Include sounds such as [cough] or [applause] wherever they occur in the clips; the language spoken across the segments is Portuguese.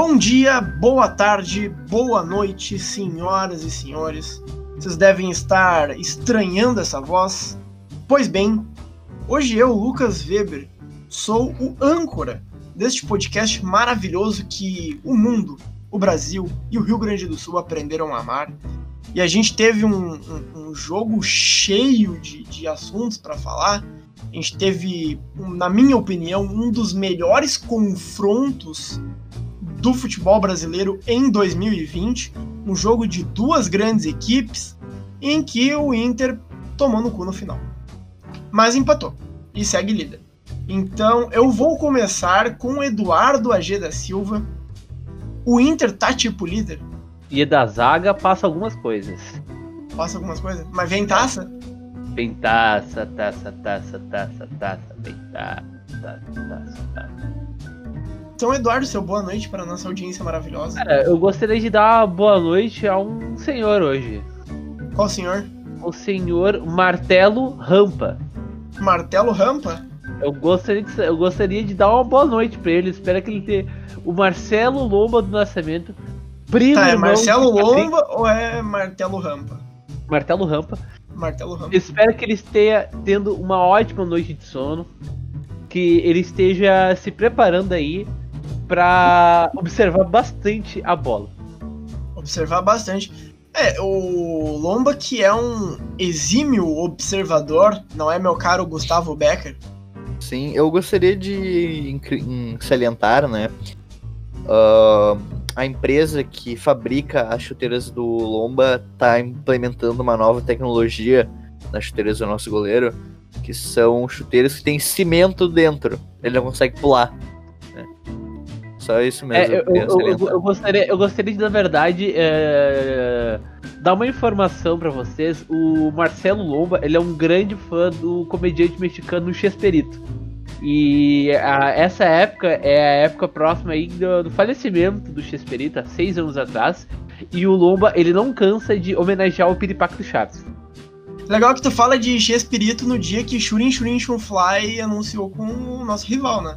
Bom dia, boa tarde, boa noite, senhoras e senhores. Vocês devem estar estranhando essa voz. Pois bem, hoje eu, Lucas Weber, sou o âncora deste podcast maravilhoso que o mundo, o Brasil e o Rio Grande do Sul aprenderam a amar. E a gente teve um, um, um jogo cheio de, de assuntos para falar. A gente teve, na minha opinião, um dos melhores confrontos do futebol brasileiro em 2020, um jogo de duas grandes equipes em que o Inter tomou no cu no final. Mas empatou e segue líder. Então eu vou começar com Eduardo AG da Silva. O Inter tá tipo líder? E da zaga passa algumas coisas. Passa algumas coisas? Mas vem taça? Vem taça, taça, taça, taça, taça, vem taça, taça, taça, taça. Então, Eduardo, seu boa noite para a nossa audiência maravilhosa. Cara, eu gostaria de dar uma boa noite a um senhor hoje. Qual senhor? O senhor Martelo Rampa. Martelo Rampa? Eu gostaria de, eu gostaria de dar uma boa noite para ele. Espero que ele tenha o Marcelo Lomba do Nascimento. Primo tá, é Marcelo Lomba ou é Martelo Rampa? Martelo Rampa. Martelo Rampa. Espero que ele esteja tendo uma ótima noite de sono. Que ele esteja se preparando aí para observar bastante a bola. Observar bastante. É, o Lomba, que é um exímio observador, não é meu caro Gustavo Becker? Sim, eu gostaria de salientar, né? Uh, a empresa que fabrica as chuteiras do Lomba está implementando uma nova tecnologia nas chuteiras do nosso goleiro, que são chuteiras que tem cimento dentro. Ele não consegue pular. Só isso mesmo. É, eu, eu, eu, eu, gostaria, eu gostaria de, na verdade, é, dar uma informação para vocês. O Marcelo Lomba, ele é um grande fã do comediante mexicano Chesperito. E a, essa época é a época próxima aí do, do falecimento do Chesperito, há seis anos atrás. E o Lomba, ele não cansa de homenagear o Piripaque do Chaves. Legal que tu fala de Chespirito no dia que Shurin Shurin Fly anunciou com o nosso rival, né?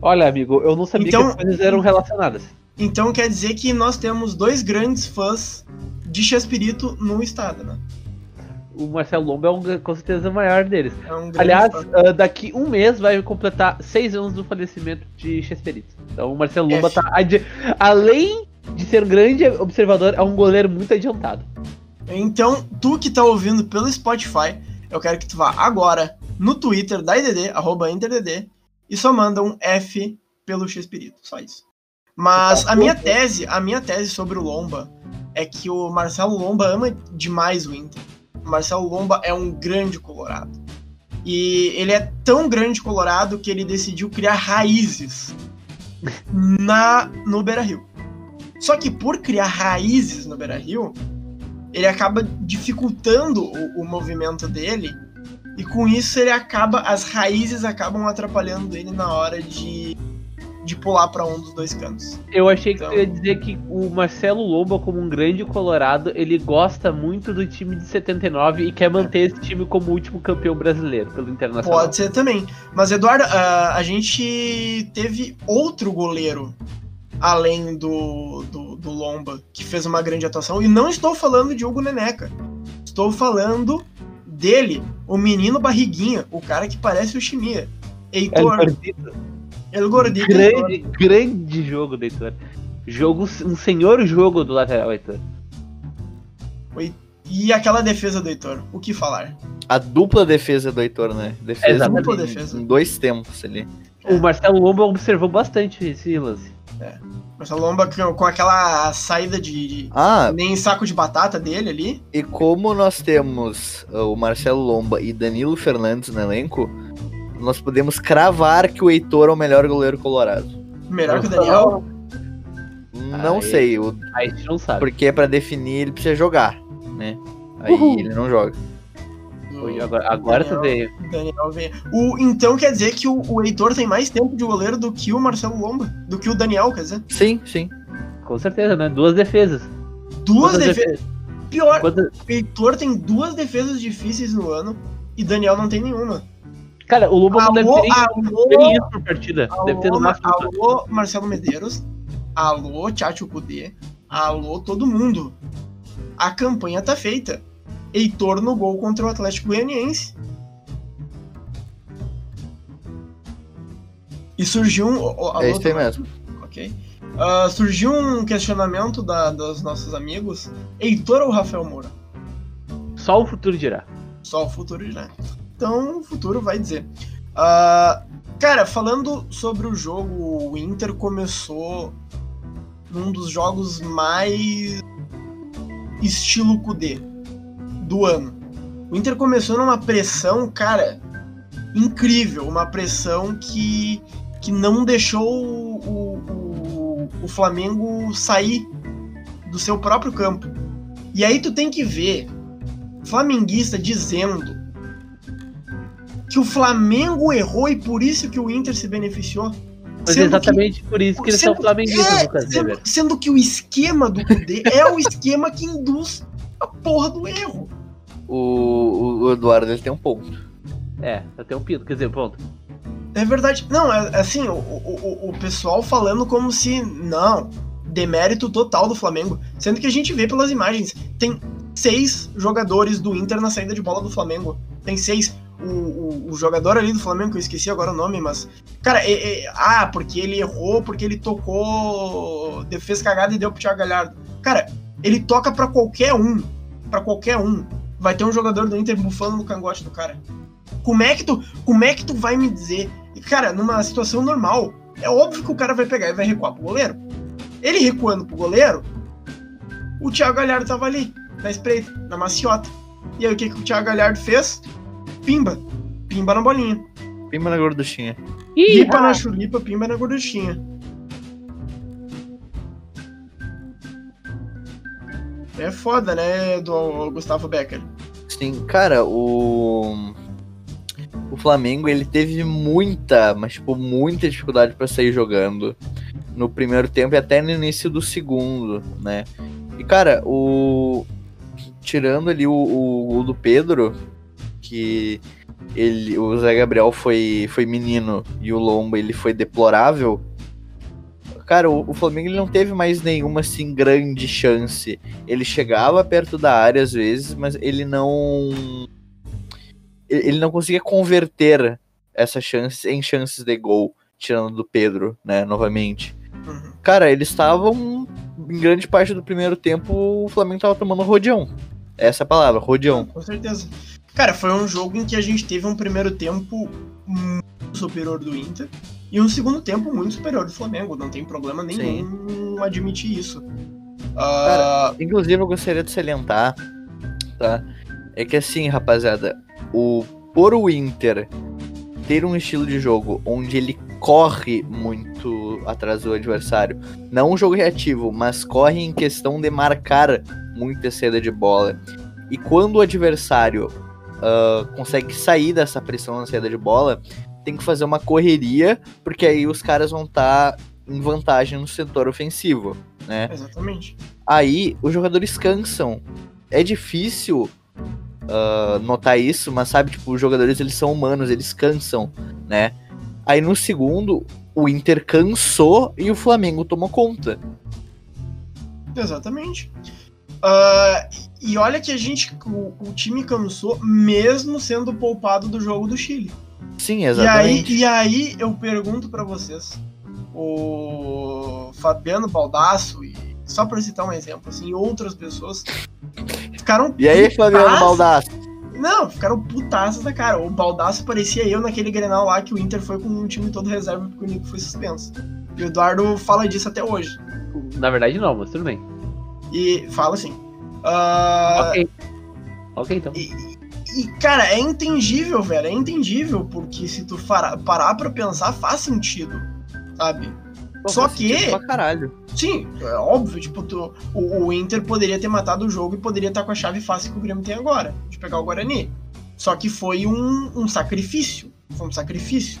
Olha, amigo, eu não sabia então, que as coisas eram relacionadas. Então quer dizer que nós temos dois grandes fãs de Chespirito no estado, né? O Marcelo Lomba é um, com certeza o maior deles. É um Aliás, uh, daqui um mês vai completar seis anos do falecimento de Chespirito. Então o Marcelo Lomba tá além de ser um grande observador, é um goleiro muito adiantado. Então, tu que tá ouvindo pelo Spotify, eu quero que tu vá agora no Twitter da IDD, arroba InterDD, e só manda um F pelo X-Espírito, só isso. Mas a minha tese, a minha tese sobre o Lomba é que o Marcelo Lomba ama demais o Inter. O Marcelo Lomba é um grande colorado. E ele é tão grande colorado que ele decidiu criar raízes na no Beira-Rio. Só que por criar raízes no Beira-Rio, ele acaba dificultando o, o movimento dele e com isso ele acaba, as raízes acabam atrapalhando ele na hora de, de pular para um dos dois cantos. Eu achei então... que você ia dizer que o Marcelo Lobo, como um grande colorado, ele gosta muito do time de 79 e quer manter esse time como último campeão brasileiro pelo Internacional. Pode ser também. Mas, Eduardo, a, a gente teve outro goleiro além do, do, do, Lomba, que fez uma grande atuação. E não estou falando de Hugo Neneca. Estou falando dele, o menino barriguinha, o cara que parece o Chimia. Heitor. El Gordito. Grande, grande jogo do Heitor. Jogo, um senhor jogo do lateral, Heitor. E aquela defesa do Heitor, o que falar? A dupla defesa do Heitor, né? Defesa, é, dupla defesa. Em dois tempos ali. O Marcelo Lomba observou bastante esse lance. É. Marcelo Lomba com aquela saída de, de ah, nem saco de batata dele ali. E como nós temos uh, o Marcelo Lomba e Danilo Fernandes no elenco, nós podemos cravar que o Heitor é o melhor goleiro colorado. Melhor que o Daniel? Não aí, sei. O... Aí a gente não sabe. Porque é pra definir ele precisa jogar, né? Aí Uhul. ele não joga. Agora agora Daniel, tu veio. Daniel veio. O, então quer dizer que o, o Heitor tem mais tempo de goleiro do que o Marcelo Lomba? Do que o Daniel, quer dizer? Sim, sim. Com certeza, né? Duas defesas. Duas defesas. Defesa? Pior, Quantas... o Heitor tem duas defesas difíceis no ano e Daniel não tem nenhuma. Cara, o Lobo não deve ter nem isso por partida. Alô, deve ter no máximo. Alô, Marcelo Medeiros. Alô, Tchatcho Kudê. Alô, todo mundo. A campanha tá feita. Heitor no gol contra o Atlético Goianiense. E surgiu um. É isso aí mesmo. Ok. Ah, surgiu um questionamento da, dos nossos amigos. Heitor ou Rafael Moura? Só o futuro dirá. Só o futuro dirá. Então o futuro vai dizer. Ah, cara, falando sobre o jogo, o Inter começou num dos jogos mais estilo Kudê do ano. O Inter começou numa pressão, cara, incrível. Uma pressão que, que não deixou o, o, o Flamengo sair do seu próprio campo. E aí tu tem que ver flamenguista dizendo que o Flamengo errou e por isso que o Inter se beneficiou. Mas Sendo exatamente por isso que eles são sendo- flamenguistas, é, Lucas sendo, sendo que o esquema do Kudê é o esquema que induz a porra do erro. O, o Eduardo ele tem um ponto. É, até um pino. Quer dizer, ponto. É verdade. Não, é, é assim, o, o, o- pessoal falando como se. Não, demérito total do Flamengo. Sendo que a gente vê pelas imagens. Tem seis jogadores do Inter na saída de bola do Flamengo. Tem seis. O, o, o jogador ali do Flamengo, que eu esqueci agora o nome, mas. Cara, é- é- ah, porque ele errou, porque ele tocou. Fez cagada e deu pro Thiago Galhardo. Cara, ele toca pra qualquer um. Pra qualquer um. Vai ter um jogador do Inter bufando no cangote do cara. Como é que tu, como é que tu vai me dizer? E, Cara, numa situação normal, é óbvio que o cara vai pegar e vai recuar pro goleiro. Ele recuando pro goleiro, o Thiago Galhardo tava ali, na espreita, na maciota. E aí o que, que o Thiago Galhardo fez? Pimba. Pimba na bolinha. Pima na gorduchinha. Ih, Ripa na chulipa, pimba na gorduchinha. É foda, né, do Gustavo Becker? Sim, cara, o. O Flamengo ele teve muita, mas tipo, muita dificuldade pra sair jogando no primeiro tempo e até no início do segundo, né? E cara, o. Tirando ali o, o gol do Pedro, que ele, o Zé Gabriel foi, foi menino e o Lomba ele foi deplorável. Cara, o, o Flamengo ele não teve mais nenhuma assim grande chance. Ele chegava perto da área às vezes, mas ele não ele não conseguia converter essas chances em chances de gol, tirando do Pedro, né, novamente. Uhum. Cara, eles estavam em grande parte do primeiro tempo o Flamengo tava tomando rodeão. Essa é a palavra, rodeão. Com certeza. Cara, foi um jogo em que a gente teve um primeiro tempo muito superior do Inter e um segundo tempo muito superior do Flamengo. Não tem problema nenhum admitir isso. Ah, Inclusive, eu gostaria de salientar, tá? É que assim, rapaziada, o por o Inter ter um estilo de jogo onde ele corre muito atrás do adversário, não um jogo reativo, mas corre em questão de marcar muita saída de bola. E quando o adversário ah, consegue sair dessa pressão na saída de bola, tem que fazer uma correria, porque aí os caras vão estar em vantagem no setor ofensivo, né? exatamente. Aí os jogadores cansam. É difícil ah, notar isso, mas sabe, tipo, os jogadores eles são humanos, eles cansam, né? Aí no segundo, o Inter cansou e o Flamengo tomou conta. Exatamente. Ah, e olha que a gente. O, o time cansou mesmo sendo poupado do jogo do Chile. Sim, E aí, exatamente. e aí eu pergunto pra vocês, o Fabiano Baldasso, e só pra citar um exemplo, assim, outras pessoas ficaram. E aí, Fabiano Baldasso? Não, ficaram putaças da cara. O Baldasso parecia eu naquele Grenal lá que o Inter foi com um time todo reserva porque o Nico foi suspenso. E o Eduardo fala disso até hoje. Na verdade, não, mas tudo bem. E fala assim. ah, Ok. Ok, então. E, cara, é entendível, velho. É entendível, porque se tu parar pra pensar, faz sentido. Sabe? Pô, Só que- Pra caralho. Sim, é óbvio, tipo, tu, o, o Inter poderia ter matado o jogo e poderia estar com a chave fácil que o Grêmio tem agora, de pegar o Guarani. Só que foi um, um sacrifício. Foi um sacrifício.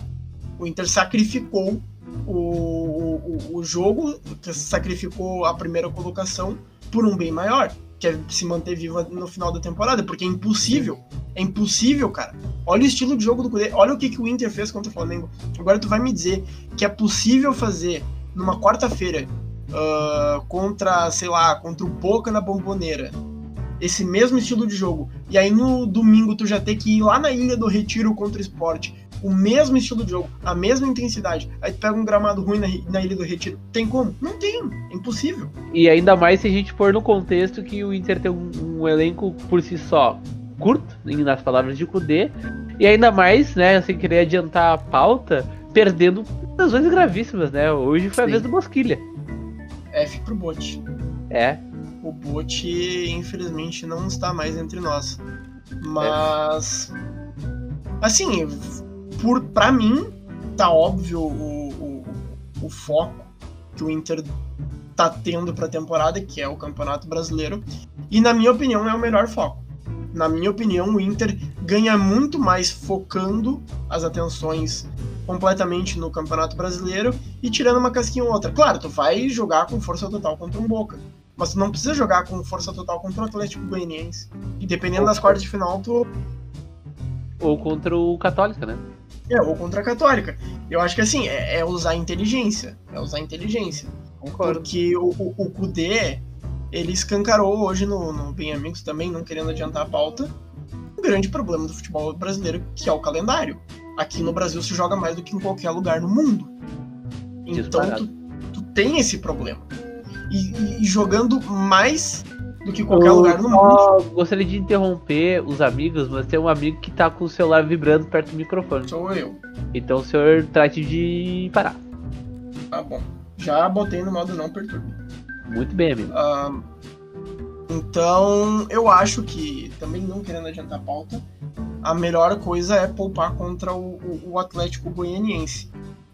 O Inter sacrificou o, o, o jogo, sacrificou a primeira colocação por um bem maior, que é se manter viva no final da temporada, porque é impossível. É impossível, cara. Olha o estilo de jogo do Cudê, olha o que, que o Inter fez contra o Flamengo. Agora tu vai me dizer que é possível fazer numa quarta-feira uh, contra, sei lá, contra o Boca na Bomboneira, esse mesmo estilo de jogo, e aí no domingo tu já ter que ir lá na Ilha do Retiro contra o esporte, o mesmo estilo de jogo, a mesma intensidade, aí tu pega um gramado ruim na, na Ilha do Retiro, tem como? Não tem, é impossível. E ainda mais se a gente pôr no contexto que o Inter tem um, um elenco por si só curto, nas palavras de Kudê, e ainda mais, né, sem querer adiantar a pauta, perdendo lesões gravíssimas, né? Hoje foi a vez do Bosquilha. F pro Bote. É. O Bote, infelizmente, não está mais entre nós. Mas. É. Assim, por, pra mim, tá óbvio o, o, o foco que o Inter tá tendo pra temporada, que é o Campeonato Brasileiro. E, na minha opinião, é o melhor foco. Na minha opinião, o Inter ganha muito mais focando as atenções completamente no Campeonato Brasileiro e tirando uma casquinha ou outra. Claro, tu vai jogar com força total contra um Boca, mas tu não precisa jogar com força total contra o Atlético Goianiense. E dependendo das quartas de final, tu ou contra o Católica, né? É, ou contra a Católica. Eu acho que assim, é, é usar inteligência. É usar inteligência. Concordo. Porque o, o, o Kudê, ele escancarou hoje no, no Bem Amigos também, não querendo adiantar a pauta, um grande problema do futebol brasileiro, que é o calendário. Aqui no Brasil se joga mais do que em qualquer lugar no mundo. Então tu, tu, tem esse problema. E, e, jogando mais do que qualquer eu lugar no mundo. Gostaria de interromper os amigos, mas tem um amigo que tá com o celular vibrando perto do microfone. Sou eu. Então o senhor trate de parar. Tá bom. Já botei no modo não perturbe. Muito bem, amigo. Então, eu acho que, também não querendo adiantar a pauta, a melhor coisa é poupar contra o, o, o Atlético Goianiense.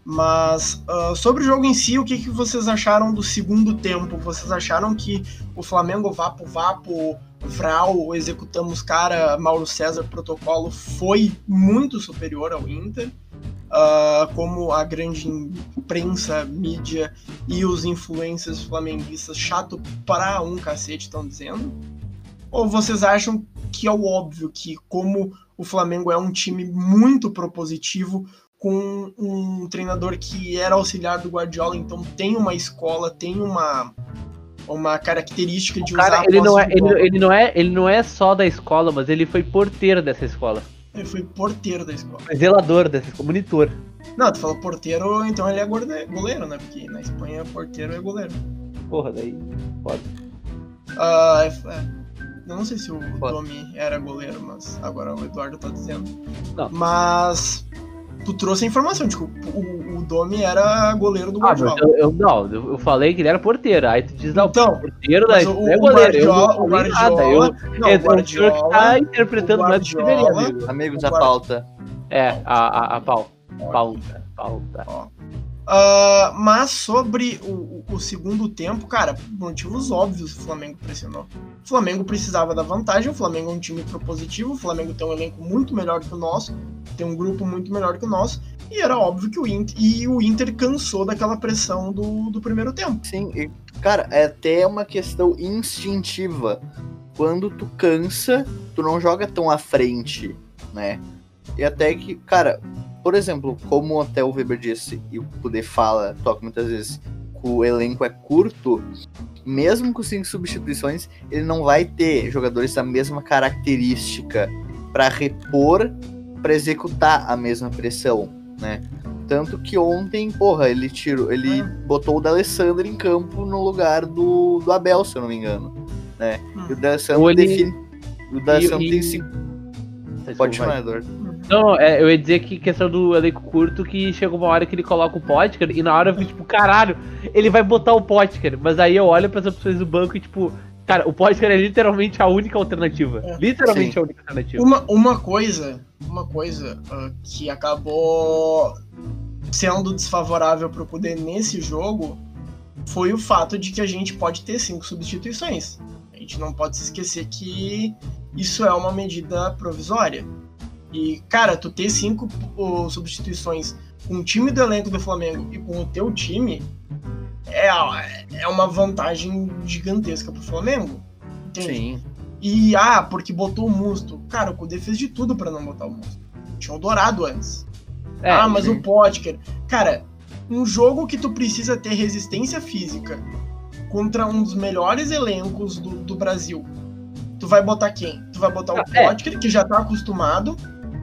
Mas uh, sobre o jogo em si, o que, que vocês acharam do segundo tempo? Vocês acharam que o Flamengo vapo vapo, Vral, executamos cara, Mauro César protocolo foi muito superior ao Inter? Uh, como a grande imprensa, mídia e os influencers flamenguistas chato para um cacete estão dizendo? Ou vocês acham que é o óbvio que, como o Flamengo é um time muito propositivo, com um treinador que era auxiliar do Guardiola, então tem uma escola, tem uma uma característica de cara, usar ele não é, ele, ele, não é ele não é só da escola, mas ele foi porteiro dessa escola. Ele foi porteiro da escola. Zelador dessa escola, monitor. Não, tu falou porteiro, então ele é goleiro, né? Porque na Espanha porteiro é goleiro. Porra, daí pode. Uh, é, é. Eu não sei se o Foda. Domi era goleiro, mas agora o Eduardo tá dizendo. Não. Mas tu trouxe a informação de que o, o Domi era goleiro do Guardiola. Ah, eu, eu, não, eu falei que ele era porteiro. Aí tu diz, não, então, porteiro da o, é goleiro. Guardiola, eu não o Guardiola, nada. Eu, não, é, o Guardiola, que tá interpretando mais do que deveria, amigo. Amigos, a pauta. É, a, a, a pauta. Pauta, pauta. Ó. Uh, mas sobre o, o, segundo tempo, cara, por motivos óbvios o Flamengo pressionou. O Flamengo precisava da vantagem, o Flamengo é um time propositivo, o Flamengo tem um elenco muito melhor que o nosso, tem um grupo muito melhor que o nosso, e era óbvio que o Inter, e o Inter cansou daquela pressão do, do primeiro tempo. Sim, e, cara, é até uma questão instintiva. Quando tu cansa, tu não joga tão à frente, né? E até que, cara, por exemplo, como até o Weber disse e o Poder fala, toca muitas vezes, que o elenco é curto, mesmo com cinco substituições, ele não vai ter jogadores da mesma característica para repor, para executar a mesma pressão, né? Tanto que ontem, porra, ele tirou, ele botou o D'Alessandro em campo no lugar do, do Abel, se eu não me engano, né? E o D'Alessandro ele... define, o D'Alessandro tem cinco... Pode chamar, Eduardo. Não, é, eu ia dizer que questão do elenco curto, que chega uma hora que ele coloca o Potker e na hora eu fico tipo, caralho, ele vai botar o Potker. Mas aí eu olho para as opções do banco e tipo, cara, o Potker é literalmente a única alternativa. É. Literalmente Sim. a única alternativa. Uma, uma coisa, uma coisa uh, que acabou sendo desfavorável para o poder nesse jogo foi o fato de que a gente pode ter cinco substituições. A gente não pode se esquecer que isso é uma medida provisória. E, cara, tu ter cinco substituições com o time do elenco do Flamengo e com o teu time é, é uma vantagem gigantesca pro Flamengo. Entende? Sim. E, ah, porque botou o Musto. Cara, o Kudê fez de tudo para não botar o Musto. Tinha o Dourado antes. É, ah, mas sim. o Potker. Cara, um jogo que tu precisa ter resistência física contra um dos melhores elencos do, do Brasil. Tu vai botar quem? Tu vai botar o Ah, é. Potker, que já tá acostumado,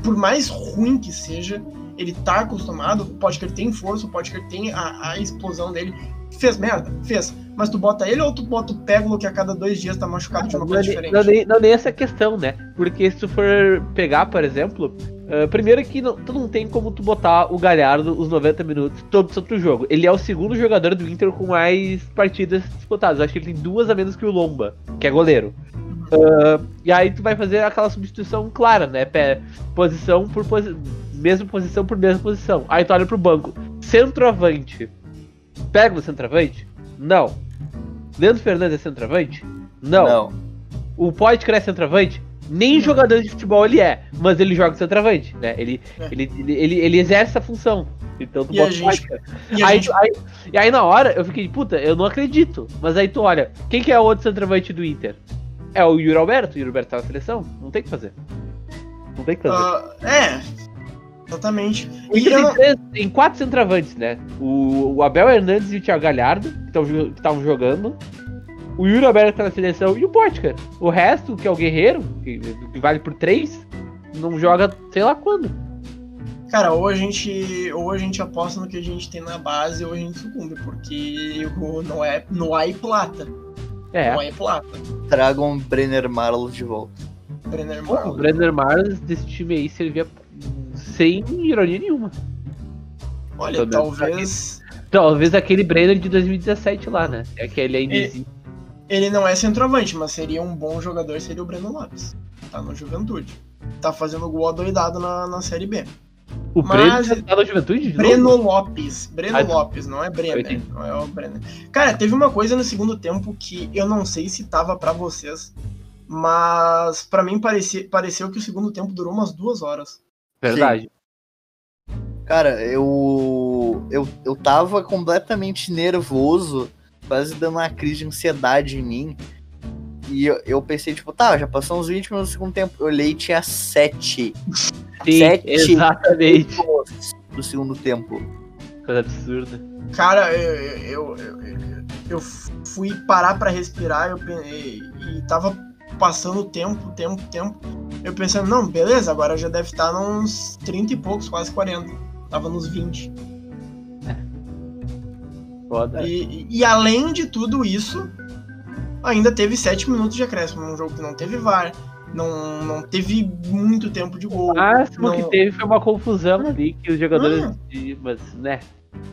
por mais ruim que seja, ele tá acostumado, o Potker tem força, o Potker tem a, a explosão dele. Fez merda? Fez. Mas tu bota ele ou tu bota o Pégolo que a cada dois dias tá machucado de uma Não, coisa é diferente? não, nem, não nem essa questão, né? Porque se tu for pegar, por exemplo, ah, primeiro que não, tu não tem como tu botar o Galhardo os 90 minutos todo sobre o jogo. Ele é o segundo jogador do Inter com mais partidas disputadas. Eu acho que ele tem duas a menos que o Lomba, que é goleiro. Ah, e aí tu vai fazer aquela substituição clara, né? Pé, posição por posi mesma posição por mesma posição. Aí tu olha pro banco. Centroavante. Pega o centroavante? Não. Leandro Fernandes é centroavante? Não. O Potker é centroavante? Nem jogador de futebol ele é, mas ele joga centroavante, né? Ele, É. ele, ele, ele, ele exerce essa função. Então tu E bota o gente-. E a Aí, gente aí- e aí na hora eu fiquei, puta, eu não acredito. Mas aí tu olha, quem que é o outro centroavante do Inter? É o Yuri Alberto, o Yuri Alberto tá na seleção? Não tem o que fazer. Não tem o que fazer. Ah, é, exatamente. E eu não- três- quatro centroavantes, né? O, o Abel Hernandes e o Thiago Galhardo, que estavam jogando. O Yuri Alberto tá na seleção e o Potker. O resto, que é o Guerreiro, que, que vale por três, não joga sei lá quando. Cara, ou a gente ou a gente aposta no que a gente tem na base ou a gente sucumbe, porque não é não há plata. É. Não plata. Tragam Brenner Marlos de volta. Brenner Pô, o. Brenner Mars desse time aí servia sem ironia nenhuma. Olha, dando talvez Talvez aquele Brenner de 2017 lá, né? É aquele ainda E- existe. ele não é centroavante, mas seria um bom jogador, seria o Breno Lopes. Tá no Juventude. Tá fazendo gol adoidado na, na Série B. O mas- Brenner tá na juventude? Breno Lopes. Breno Ah, Lopes, não é Brenner. Não é o Brenner. Cara, teve uma coisa no segundo tempo que eu não sei se tava pra vocês, mas pra mim parecia, pareceu que o segundo tempo durou umas duas horas. Verdade. Cara, eu, eu. Eu tava completamente nervoso, quase dando uma crise de ansiedade em mim. E eu, eu pensei, tipo, tá, já passou uns 20 minutos do segundo tempo. Eu olhei e tinha 7 Sim, Sete. exatamente. do segundo tempo. Coisa absurda. Cara, eu, eu, eu, eu- eu fui parar pra respirar eu, e, e tava passando tempo, tempo, tempo. Eu pensando, não, beleza, agora já deve estar nos 30 e poucos, quase 40. Tava nos 20. [laughs] Foda. E, e- e além de tudo isso, ainda teve 7 minutos de acréscimo num jogo que não teve VAR, não, não teve muito tempo de gol. O máximo não- que teve foi uma confusão ali que os jogadores. Ah. de- Mas, né?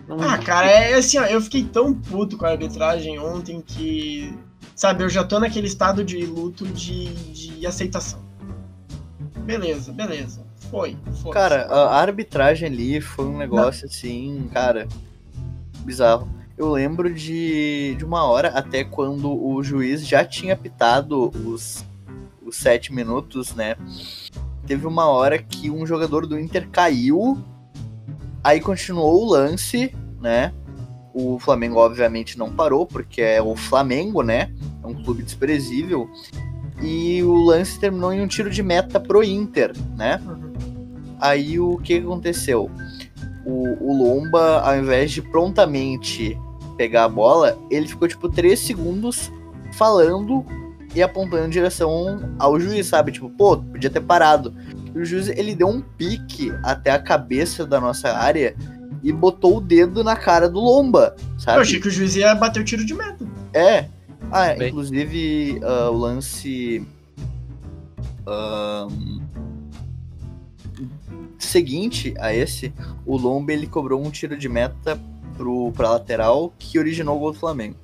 Não- Ah, cara, é assim, ó, eu fiquei tão puto com a arbitragem ontem que, sabe, eu já tô naquele estado de luto de, de aceitação. Beleza, beleza. Foi, foi. Cara, a a arbitragem ali foi um negócio assim, cara, bizarro. Eu lembro de, de uma hora até quando o juiz já tinha pitado os, os sete minutos, né? Teve uma hora que um jogador do Inter caiu, aí continuou o lance, né? O Flamengo, obviamente, não parou, porque é o Flamengo, né? É um clube desprezível. E o lance terminou em um tiro de meta pro Inter, né? Aí o que que aconteceu? O, o Lomba, ao invés de prontamente pegar a bola, ele ficou tipo 3 segundos falando e apontando em direção ao juiz, sabe? Tipo, pô, podia ter parado. E o juiz, ele deu um pique até a cabeça da nossa área e botou o dedo na cara do Lomba, sabe? Eu achei que o juiz ia bater o tiro de meta. É. Ah, Bem. inclusive ah, o lance. ahn, seguinte a esse, o Lomba ele cobrou um tiro de meta pro, pra lateral que originou o gol do Flamengo.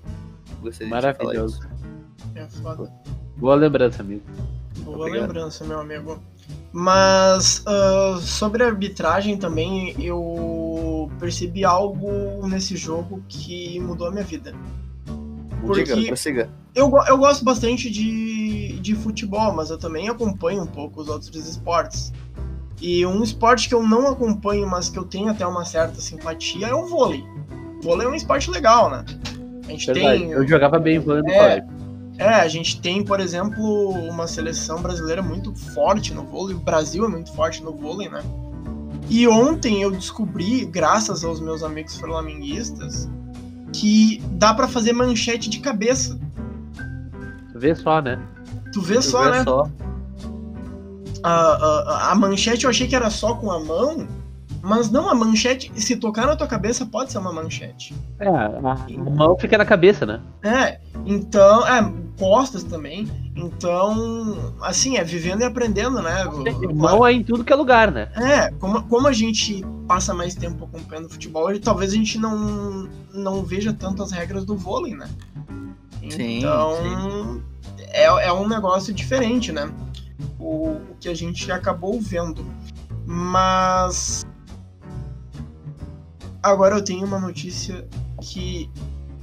Gostaria de falar Maravilhoso. É foda. Boa lembrança, amigo. Boa Obrigado. lembrança, meu amigo. Mas ah, sobre a arbitragem também, eu percebi algo nesse jogo que mudou a minha vida. Porque- Diga, prossiga. Eu, eu gosto bastante de, de futebol, mas eu também acompanho um pouco os outros esportes. E um esporte que eu não acompanho, mas que eu tenho até uma certa simpatia, é o vôlei. O vôlei é um esporte legal, né? A gente Verdade. tem. Eu jogava bem vôlei no É. colégio. É, a gente tem, por exemplo, uma seleção brasileira muito forte no vôlei. O Brasil é muito forte no vôlei, né? E ontem eu descobri, graças aos meus amigos flamenguistas, que dá pra fazer manchete de cabeça. Vê só, né? Tu vê só, Vê né? só. A, a, a manchete eu achei que era só com a mão, mas não, a manchete, se tocar na tua cabeça, pode ser uma manchete. É, a mão fica na cabeça, né? É, então, é, costas também. Então, assim, é vivendo e aprendendo, né? Mão é em tudo que é lugar, né? É, como, como a gente passa mais tempo acompanhando futebol, talvez a gente não, não veja tanto as regras do vôlei, né? Sim, Então, É, é um negócio diferente, né? O, o que a gente acabou vendo. Mas. Agora eu tenho uma notícia que,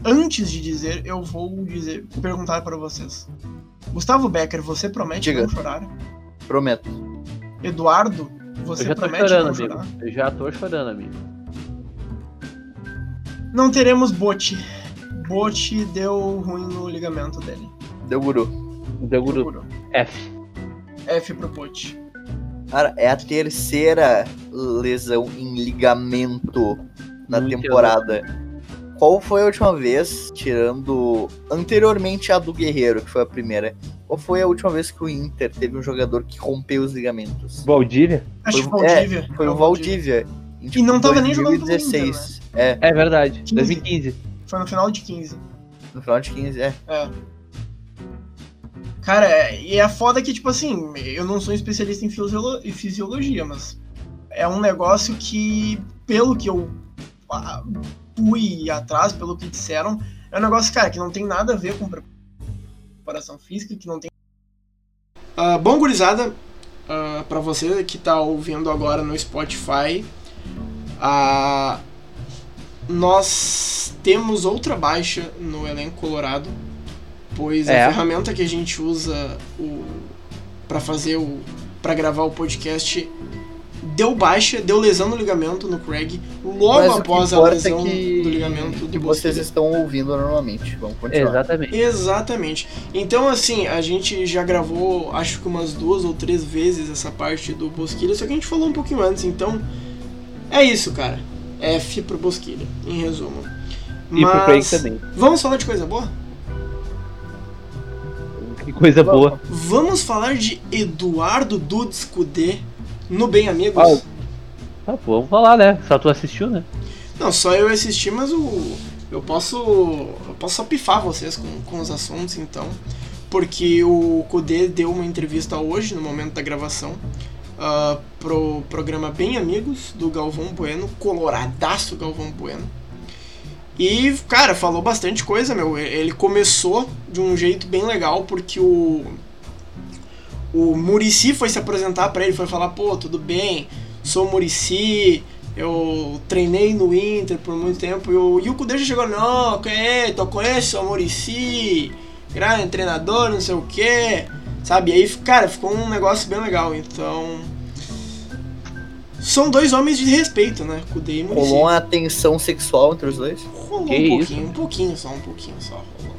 antes de dizer, eu vou dizer, perguntar para vocês. Gustavo Becker, você promete Diga. não chorar? Prometo. Eduardo, você eu já tô promete chorando, não amigo. chorar? Eu já tô chorando, amigo. Não teremos Bote. Bote deu ruim no ligamento dele. Deu guru. Deu guru. Procurou. F. F pro Bote. Cara, é a terceira lesão em ligamento na Muito temporada. Qual foi a última vez, tirando anteriormente a do Guerreiro, que foi a primeira? Qual foi a última vez que o Inter teve um jogador que rompeu os ligamentos? Valdívia? Acho que Foi- Valdívia. Foi É o Valdívia. em, E não tava nem jogando pelo 2016. É, É verdade. 15. 2015. Foi no final de 15. no final de 15, é. É. Cara, é, e é foda que, tipo assim, eu não sou especialista em fisiolo- em fisiologia, mas é um negócio que, pelo que eu fui atrás, pelo que disseram, é um negócio, cara, que não tem nada a ver com preparação física, que não tem. Ah, bom, gurizada, ah, pra você que tá ouvindo agora no Spotify, ah, nós temos outra baixa no elenco colorado, pois É. a ferramenta que a gente usa o, para fazer o para gravar o podcast deu baixa, deu lesão no ligamento no Craig logo Mas após a importa lesão é que, do ligamento que do vocês estão ouvindo normalmente. Vamos continuar. Exatamente. Exatamente. Então, assim, a gente já gravou, acho que umas duas ou três vezes essa parte do Bosquilha, só que a gente falou um pouquinho antes, então é isso, cara. F pro Bosquilha, em resumo. E pro Craig também. Vamos falar de coisa boa? Que coisa boa. Vamos falar de Eduardo Dudes Cudê no Bem Amigos? Ah, pô, vamos falar, né? Só tu assistiu, né? Não, só eu assisti, mas o eu posso eu posso só pifar vocês com, com os assuntos, então. Porque o Kudê deu uma entrevista hoje, no momento da gravação, ah, pro programa Bem Amigos, do Galvão Bueno, coloradaço Galvão Bueno. E, cara, falou bastante coisa, meu. Ele começou de um jeito bem legal, porque o. O Murici foi se apresentar pra ele, foi falar: pô, tudo bem, sou Murici, eu treinei no Inter por muito tempo. E o, e o Kudê já chegou: não, que é, tu conhece o Murici, grande treinador, não sei o que, sabe? E aí, cara, ficou um negócio bem legal. Então. São dois homens de respeito, né? Kudê e Murici. Rolou uma tensão sexual entre os dois? Rolou Que um isso? pouquinho, um pouquinho só, um pouquinho só rolou.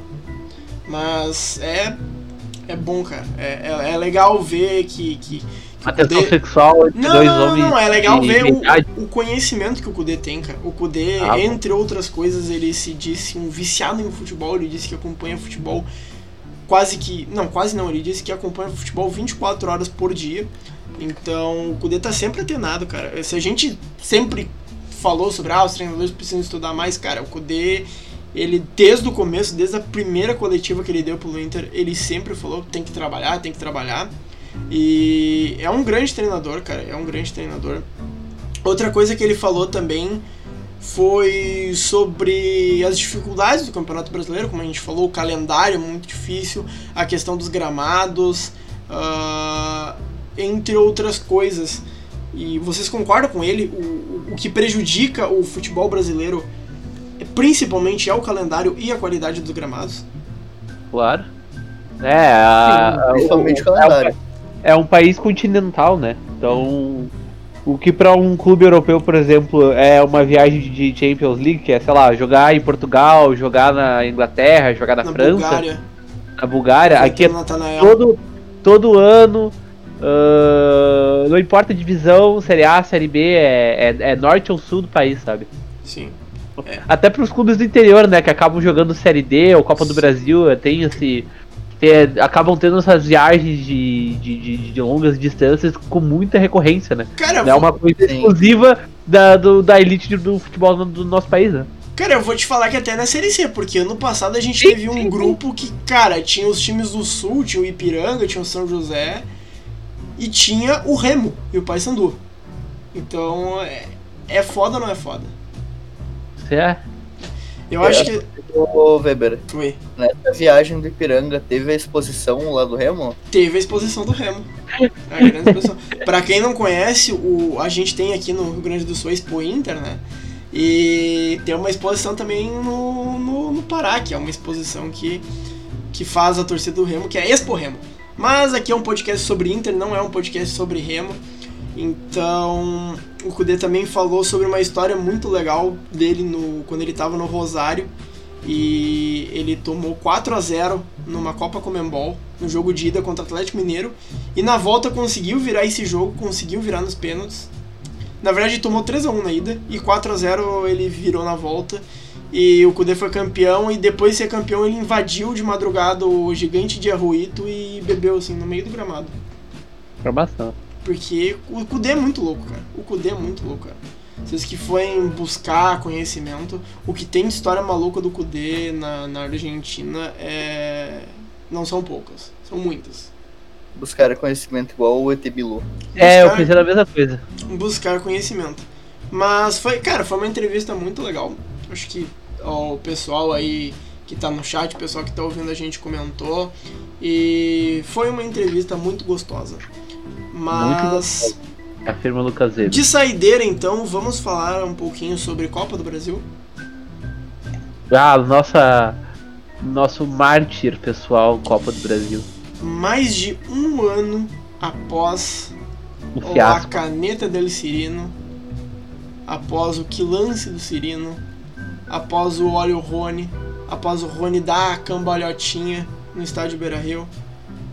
Mas é. É bom, cara. É, é, é legal ver que. que, que o A tensão Kudê- sexual entre Não, dois não, não, homens. não, é legal ver o, o conhecimento que o Kudê tem, cara. O Kudê, Ah, bom. entre outras coisas, ele se disse um viciado em futebol, ele disse que acompanha futebol quase que. Não, quase não, ele disse que acompanha futebol 24 horas por dia. Então o Kudê tá sempre atenado, cara. Se a gente sempre falou sobre ah, os treinadores precisam estudar mais, cara, o Kudê, ele desde o começo, desde a primeira coletiva que ele deu pro Inter, ele sempre falou que tem que trabalhar, tem que trabalhar. E é um grande treinador, cara, é um grande treinador. Outra coisa que ele falou também foi sobre as dificuldades do Campeonato Brasileiro, como a gente falou, o calendário muito difícil, a questão dos gramados, ah, entre outras coisas. E vocês concordam com ele? O, o- que prejudica o futebol brasileiro é, principalmente é o calendário e a qualidade dos gramados? Claro. É, a, Principalmente o o- calendário. é um país continental, né? Então, o que pra um clube europeu, por exemplo, é uma viagem de Champions League, que é, sei lá, jogar em Portugal, jogar na Inglaterra, jogar na, Na França, Bulgária, na Bulgária, aqui é Natanael. todo, todo ano, ah, não importa a divisão, Série A, Série B, é, é, é norte ou sul do país, sabe? Sim. Até pros clubes do interior, né? Que acabam jogando Série D ou Copa do Brasil, tem esse. tem- acabam tendo essas viagens de, de, de- de longas distâncias com muita recorrência, né? Cara, é vou- uma coisa Sim. exclusiva da, do- da elite do futebol do, do nosso país, né? Cara, eu vou te falar que até na Série C, porque ano passado a gente Sim, teve um sim, sim. grupo que, cara, tinha os times do Sul, tinha o Ipiranga, tinha o São José e tinha o Remo e o Paysandu. Então, é, é foda ou não é foda? Você é. Eu É. acho que. Ô, Weber, Oi. nessa viagem do Ipiranga, teve a exposição lá do Remo? Teve a exposição do Remo. A grande exposição. [laughs] pra quem não conhece, o, a gente tem aqui no Rio Grande do Sul a Expo Inter, né? E tem uma exposição também no, no, no Pará, que é uma exposição que, que faz a torcida do Remo, que é a Expo Remo. Mas aqui é um podcast sobre Inter, não é um podcast sobre Remo. Então, o Kudê também falou sobre uma história muito legal dele no, quando ele estava no Rosário. E ele tomou 4 a 0 numa Copa Comembol, no jogo de ida contra o Atlético Mineiro. E na volta conseguiu virar esse jogo, conseguiu virar nos pênaltis. Na verdade, tomou 3 a 1 na ida e 4 a 0 ele virou na volta. E o Kudê foi campeão e depois de ser campeão ele invadiu de madrugada o gigante de Arruito e bebeu assim no meio do gramado. Informação. Porque o Kudê é muito louco, cara. O Kudê é muito louco, cara. Vocês que forem buscar conhecimento, o que tem de história maluca do Kudê na, na Argentina é. não são poucas, são muitas. Buscaram conhecimento igual o ET Bilu. É, eu Buscar- pensei na mesma coisa. buscar conhecimento. Mas foi, cara, foi uma entrevista muito legal. Acho que ó, o pessoal aí que tá no chat, o pessoal que tá ouvindo a gente comentou. E foi uma entrevista muito gostosa. Mas Afirma o Lucas Weber. de saideira então, vamos falar um pouquinho sobre Copa do Brasil. Ah, nossa. Nosso mártir pessoal, Copa do Brasil. Mais de um ano após O a caneta del Cirino, após o que lance do Cirino, após o óleo Rony, após o Rony dar a cambalhotinha no estádio Beira Rio,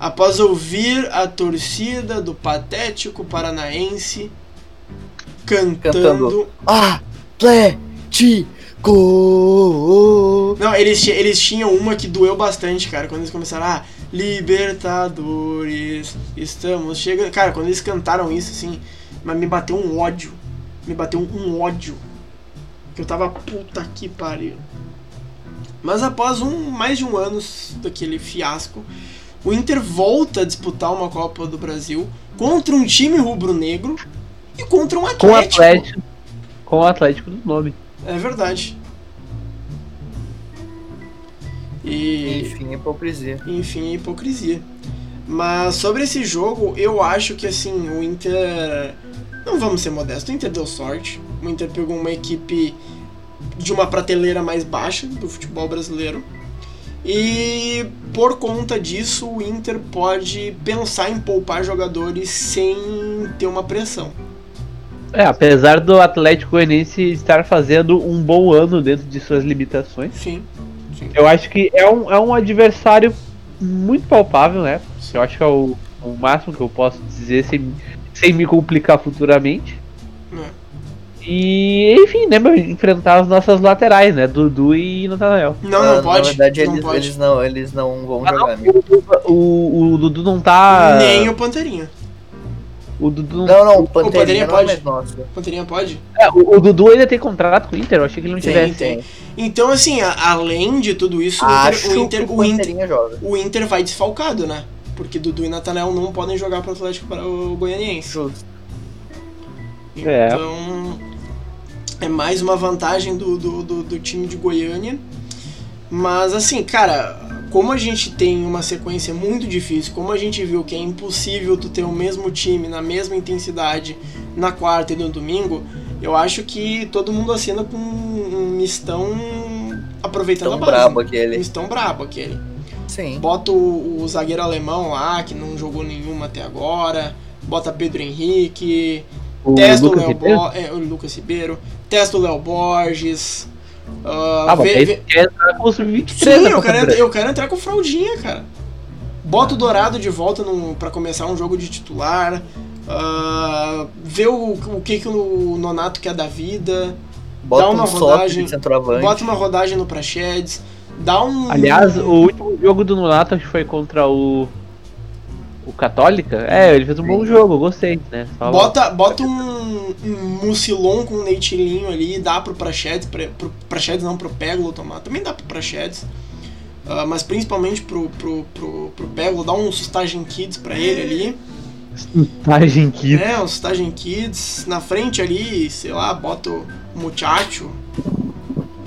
após ouvir a torcida do patético paranaense cantando. Cantando. Atlético! Não, eles, eles tinham uma que doeu bastante, cara, quando eles começaram, ah, Libertadores, estamos chegando. Cara, quando eles cantaram isso, assim, mas me bateu um ódio. Me bateu um ódio. Que eu tava puta que pariu. Mas após um, mais de um ano daquele fiasco, o Inter volta a disputar uma Copa do Brasil contra um time rubro-negro e contra um Com o Atlético. Atlético. Com o Atlético no nome. É verdade. E, Enfim, hipocrisia. enfim, é hipocrisia. Mas sobre esse jogo, eu acho que assim, o Inter. Não vamos ser modestos, o Inter deu sorte. O Inter pegou uma equipe de uma prateleira mais baixa do futebol brasileiro. E por conta disso, o Inter pode pensar em poupar jogadores sem ter uma pressão. É, apesar do Atlético Goianiense estar fazendo um bom ano dentro de suas limitações, Sim. Sim. eu acho que é um, é um adversário muito palpável, né? Eu acho que é o, o máximo que eu posso dizer sem, sem me complicar futuramente. É. E, enfim, né, meu, enfrentar as nossas laterais, né? Dudu e Natanael. Não, Ah, não pode. Na verdade, não eles, pode. eles não, eles não vão Ah, jogar, amigo. O, o, o Dudu não tá. Nem o Panterinha. O Dudu não. Não, não, o Panterinha Panterinha não é pode. mais nosso. Panterinha pode? É, o, o Dudu ainda tem contrato com o Inter, eu achei que ele não Tem, tivesse. tem. Então, assim, a- além de tudo isso, o Acho Inter, o, Inter, que o, Inter, Panterinha joga. o Inter vai desfalcado, né? Porque Dudu e Natanel não podem jogar pro Atlético para o Goianiense. Justo. É. Então, é mais uma vantagem do, do, do, do time de Goiânia. Mas, assim, cara, como a gente tem uma sequência muito difícil, como a gente viu que é impossível tu ter o mesmo time na mesma intensidade na quarta e no domingo, eu acho que todo mundo assina com um mistão aproveitando Tão a base. brabo né? aquele. Mistão brabo aquele. Sim. Bota o, o zagueiro alemão lá, que não jogou nenhuma até agora. Bota Pedro Henrique. O testa o Lucas Léo Ribeiro? Bo- é, o Lucas Ribeiro. Testa o Léo Borges. ah, Ah, vê- quer entrar com os 23 Sim, eu quero, Brasil. eu quero entrar com fraldinha, cara. Bota o Dourado de volta no, pra começar um jogo de titular. ah, vê o, o que, que o Nonato quer da vida. Bota Dá uma um rodagem. Bota uma rodagem no Prachedes, dá um. Aliás, o último jogo do Nonato foi contra o. O Católica? É, ele fez um bom jogo, eu gostei, né? Só- Bota, bota um, um mucilon com um leitinho ali, dá pro Prachedes, pra, pro Prachedes não, pro Peglo tomar. Também dá pro Prachedes. ah, mas principalmente pro, pro, pro, pro Peglo, dá um Sustagen Kids pra ele ali. Montagem Kids. É, um Sustagen Kids. Na frente ali, sei lá, bota o Muchacho.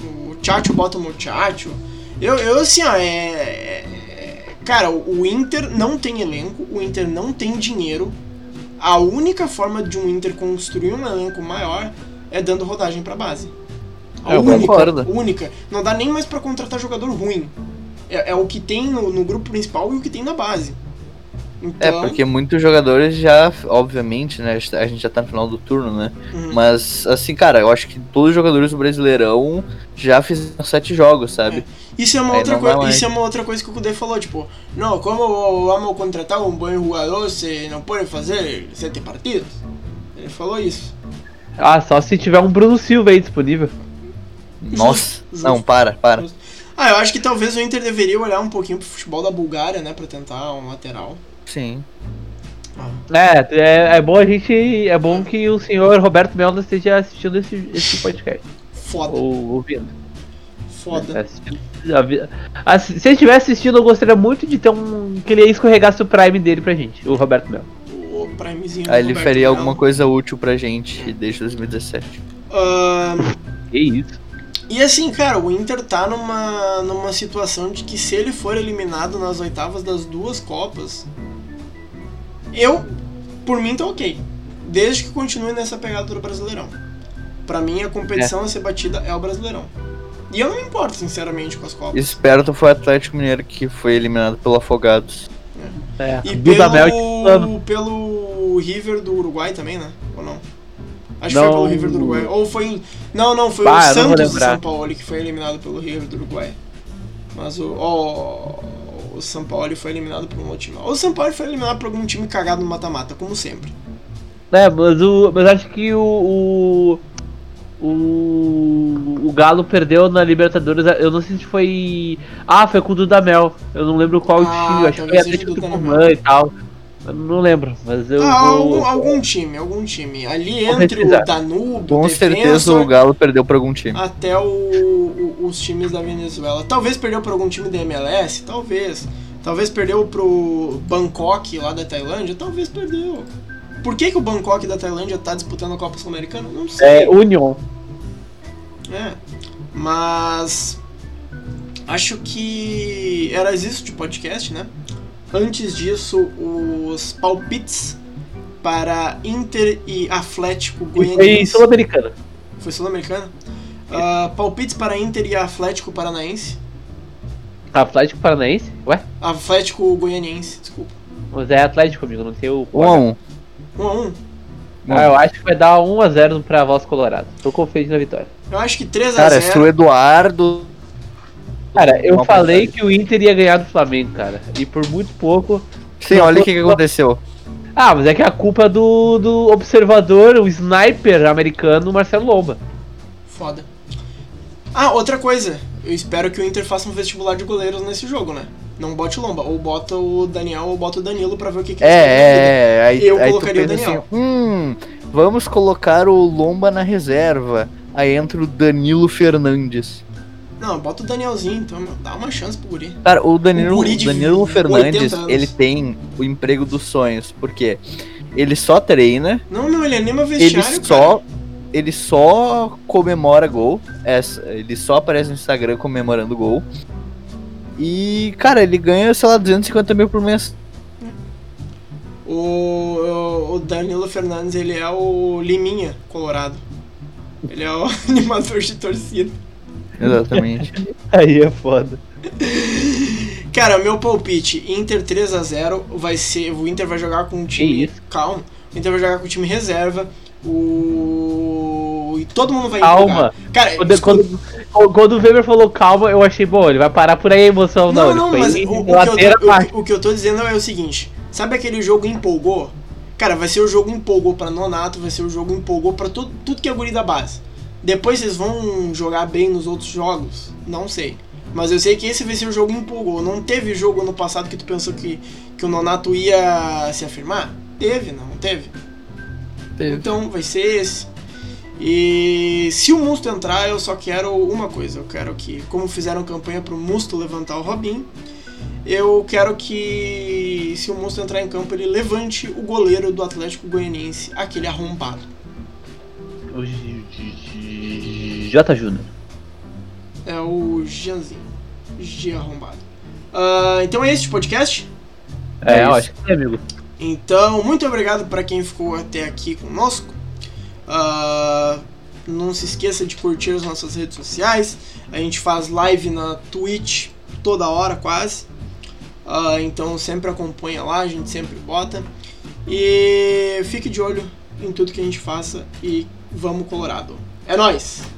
O Chacho bota o Muchacho. Eu, eu assim, ó, é. é- Cara, o Inter não tem elenco, o Inter não tem dinheiro. A única forma de um Inter construir um elenco maior é dando rodagem pra base. A Eu única, concordo. única. Não dá nem mais pra contratar jogador ruim. É, é o que tem no, no grupo principal e o que tem na base. É, Então, porque muitos jogadores já, obviamente, né? A gente já tá no final do turno, né? uhum. Mas, assim, cara, eu acho que todos os jogadores do Brasileirão já fizeram sete jogos, sabe? Isso é uma Aí outra coisa, isso é uma outra coisa que o Kudê falou, tipo, não, como vamos contratar um bom jogador se não pode fazer sete partidos? Ele falou isso. Ah, só se tiver um Bruno Silva aí disponível. Nossa, justo. não, para, para. Ah, eu acho que talvez o Inter deveria olhar um pouquinho pro futebol da Bulgária, né, pra tentar um lateral. Sim. É, é, é bom a gente. É bom que o senhor Roberto Melda esteja assistindo esse, esse podcast. Foda, Ou ouvindo. Foda. Vi- Ah, se ele tivesse assistindo, eu gostaria muito de ter um. Que ele escorregasse o Prime dele pra gente, o Roberto Mel. O Primezinho. Aí ele Roberto faria Melo. alguma coisa útil pra gente desde 2017. Ah, Que isso. e assim, cara, o Inter tá numa, numa situação de que se ele for eliminado nas oitavas das duas Copas, eu, por mim, tá ok. Desde que continue nessa pegada do Brasileirão. Pra mim, a competição a ser batida é o Brasileirão. E eu não me importo, sinceramente, com as Copas. Esperto foi o Atlético Mineiro que foi eliminado pelo Afogados. É, E Dudamel titulando. pelo, pelo River do Uruguai também, né? Ou não? Acho que Não. foi pelo River do Uruguai. Ou foi. Não, não, foi Bah, o Santos do lembrar. São Paulo que foi eliminado pelo River do Uruguai. Mas o. ó, o São Paulo foi eliminado por um outro time. Ou o São Paulo foi eliminado por algum time cagado no mata-mata, como sempre. É, mas, o, mas acho que o, o. O. O Galo perdeu na Libertadores. Eu não sei se foi. Ah, foi com o Dudamel. Eu não lembro qual Ah, time. Acho que foi Atlético Tucumã e tal. Eu não lembro, mas eu. ah, vou- algum, algum time, algum time. Ali Vou entre pesquisar. o Danúbio, Com o certeza o Galo perdeu pra algum time. até o- o- os times da Venezuela. Talvez perdeu para algum time da MLS, talvez. Talvez perdeu pro Bangkok lá da Tailândia, talvez perdeu. Por que, que o Bangkok da Tailândia tá disputando a Copa Sul-Americana? Não sei. É, Union. É. Mas acho que era isso de podcast, né? Antes disso, os palpites para Inter e Atlético E foi Goianiense. Sul-Americana. Foi sul-americana? Ah, palpites para Inter e Atlético Paranaense. Atlético Paranaense? Ué? Atlético Goianiense, desculpa. Mas é Atlético, amigo, não tem o. Um a um. 1 a 1 Ah, eu acho que vai dar 1x0 pra voz colorada. Tô confiante na vitória. Eu acho que 3 a Cara, se o 0 Eduardo. Cara, eu Uma falei passagem. que o Inter ia ganhar do Flamengo, cara. E por muito pouco. Sim, olha o que, que aconteceu. Ah, mas é que a culpa é do, do observador, o sniper americano Marcelo Lomba. Foda. Ah, outra coisa. Eu espero que o Inter faça um vestibular de goleiros nesse jogo, né? Não bote o Lomba. Ou bota o Daniel ou bota o Danilo pra ver o que, que. É, é, aí, Eu aí colocaria o assim, Daniel. hum, vamos colocar o Lomba na reserva. Aí entra o Danilo Fernandes. Não, bota o Danielzinho, então, dá uma chance pro guri. Cara, o Danilo, Um guri Danilo 80 Fernandes, ele tem o emprego dos sonhos, porque ele só treina, Não, meu, ele anima ele vestiário, só cara. ele só comemora gol, ele só aparece no Instagram comemorando gol. E, cara, ele ganha, sei lá, 250 mil por mês. O, o, Danilo Fernandes, ele é o Liminha Colorado. Ele é o [laughs] animador de torcida. Exatamente. [laughs] Aí é foda. Cara, meu palpite, Inter 3 a 0 vai ser, o Inter vai jogar com um time, calma. O Inter vai jogar com o time reserva. O e todo mundo vai Calma. Cara, Quando, escuta- quando, quando o Weber falou calma, eu achei, bom, ele vai parar por aí a emoção. Não, Não, não, mas o, o, que eu o, o que eu tô dizendo é o seguinte: sabe aquele jogo empolgou? Cara, vai ser o jogo empolgou pra Nonato, vai ser o jogo empolgou pra tudo, tudo que é guri da base. Depois vocês vão jogar bem nos outros jogos? Não sei. Mas eu sei que esse vai ser o jogo empolgou. Não teve jogo ano passado que tu pensou que, que o Nonato ia se afirmar? Teve, não teve? Teve. Então vai ser esse. E se o Musto entrar, eu só quero uma coisa. Eu quero que, como fizeram campanha pro Musto levantar o Robin, eu quero que, se o Musto entrar em campo, ele levante o goleiro do Atlético Goianiense, aquele arrombado. O J- Júnior. É o Janzinho. G arrombado. Ah, então é esse o podcast? É, É eu acho que é, amigo. Então, muito obrigado para quem ficou até aqui conosco. Ah, não se esqueça de curtir as nossas redes sociais. A gente faz live na Twitch toda hora, quase. Ah, então sempre acompanha lá, a gente sempre bota. E fique de olho em tudo que a gente faça e vamos Colorado. É nóis!